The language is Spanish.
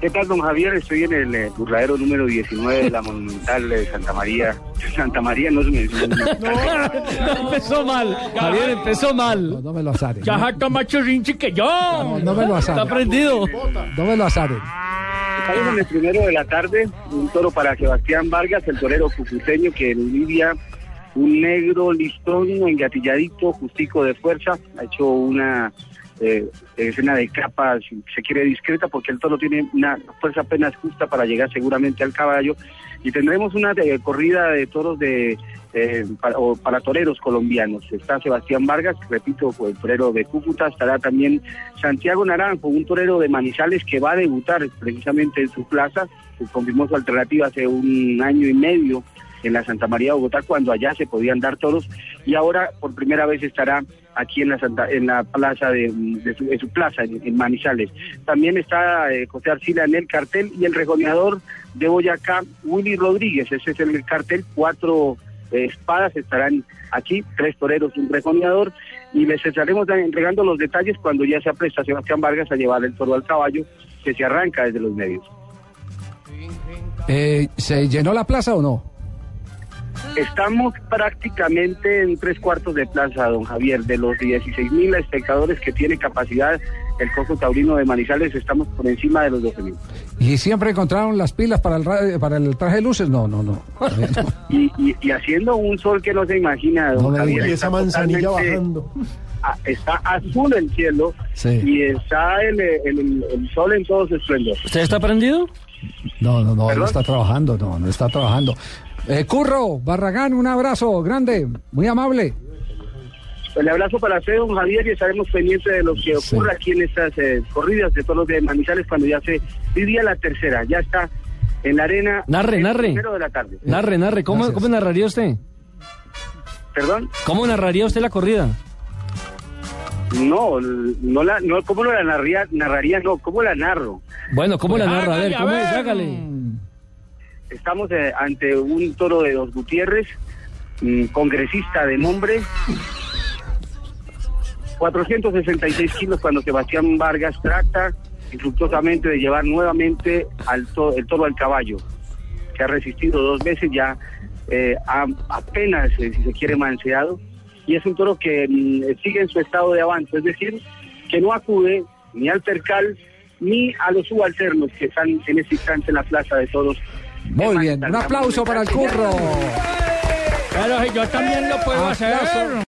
¿Qué tal, don Javier? Estoy en el eh, burladero número 19 de la Monumental de Santa María. Santa María no es un... empezó mal. Javier empezó mal. No, no me lo azares. Ya jacta macho rinchi que yo. No, no me lo azares. Está prendido. No me lo azares. Estamos en el primero de la tarde, un toro para Sebastián Vargas, el torero cucuteño que lidia un negro listón engatilladito, justico de fuerza, ha hecho una eh, escena de capa, si se quiere discreta, porque el toro tiene una fuerza apenas justa para llegar seguramente al caballo. Y tendremos una eh, corrida de toros de eh, para, o para toreros colombianos. Está Sebastián Vargas, repito, el torero de Cúcuta, estará también Santiago Naranjo, un torero de Manizales que va a debutar precisamente en su plaza, se confirmó su alternativa hace un año y medio en la Santa María de Bogotá cuando allá se podían dar toros y ahora por primera vez estará aquí en la Santa, en la plaza de, su, plaza en, Manizales. También está eh, José Arcila en el cartel y el regoneador de Boyacá, Willy Rodríguez, ese es el cartel, cuatro eh, espadas estarán aquí, tres toreros un regoneador y les estaremos entregando los detalles cuando ya se apresta Sebastián Vargas a llevar el toro al caballo que se arranca desde los medios. Eh, ¿Se llenó la plaza o no? Estamos prácticamente en tres cuartos de plaza, don Javier. De los 16 mil espectadores que tiene capacidad el Coco Taurino de Manizales, estamos por encima de los 12 mil. ¿Y siempre encontraron las pilas para el, para el traje de luces? No, no, no. y, haciendo un sol que no se imagina, don Javier. Y esa manzanilla bajando. está azul el cielo y está el, el, sol en todo su esplendor. ¿Usted está prendido? No, no, no, no está trabajando, no, no está trabajando. Eh, Curro, Barragán, un abrazo grande, muy amable. El abrazo para usted, don Javier, y estaremos pendientes de lo que ocurra aquí en estas eh, corridas de todos los de Manizales cuando ya se vivía la tercera, ya está en la arena. Narre, narre. de la tarde. Narre, narre, ¿cómo, ¿cómo narraría usted? ¿Perdón? ¿Cómo narraría usted la corrida? No, no la, no, ¿cómo la narraría? Narraría, no, ¿cómo la narro? Bueno, ¿cómo la narra? A ver, ¿cómo es? Hágale. Estamos eh, ante un toro de dos Gutiérrez, congresista de nombre, 466 kilos cuando Sebastián Vargas trata infructuosamente de llevar nuevamente al el toro al caballo, que ha resistido dos veces ya eh, apenas, eh, si se quiere, manseado, y es un toro que mm, sigue en su estado de avance, es decir, que no acude ni al percal ni a los subalternos que están en ese instante en la plaza de toros muy bien, un aplauso para el curro. Pero yo también lo puedo hacer.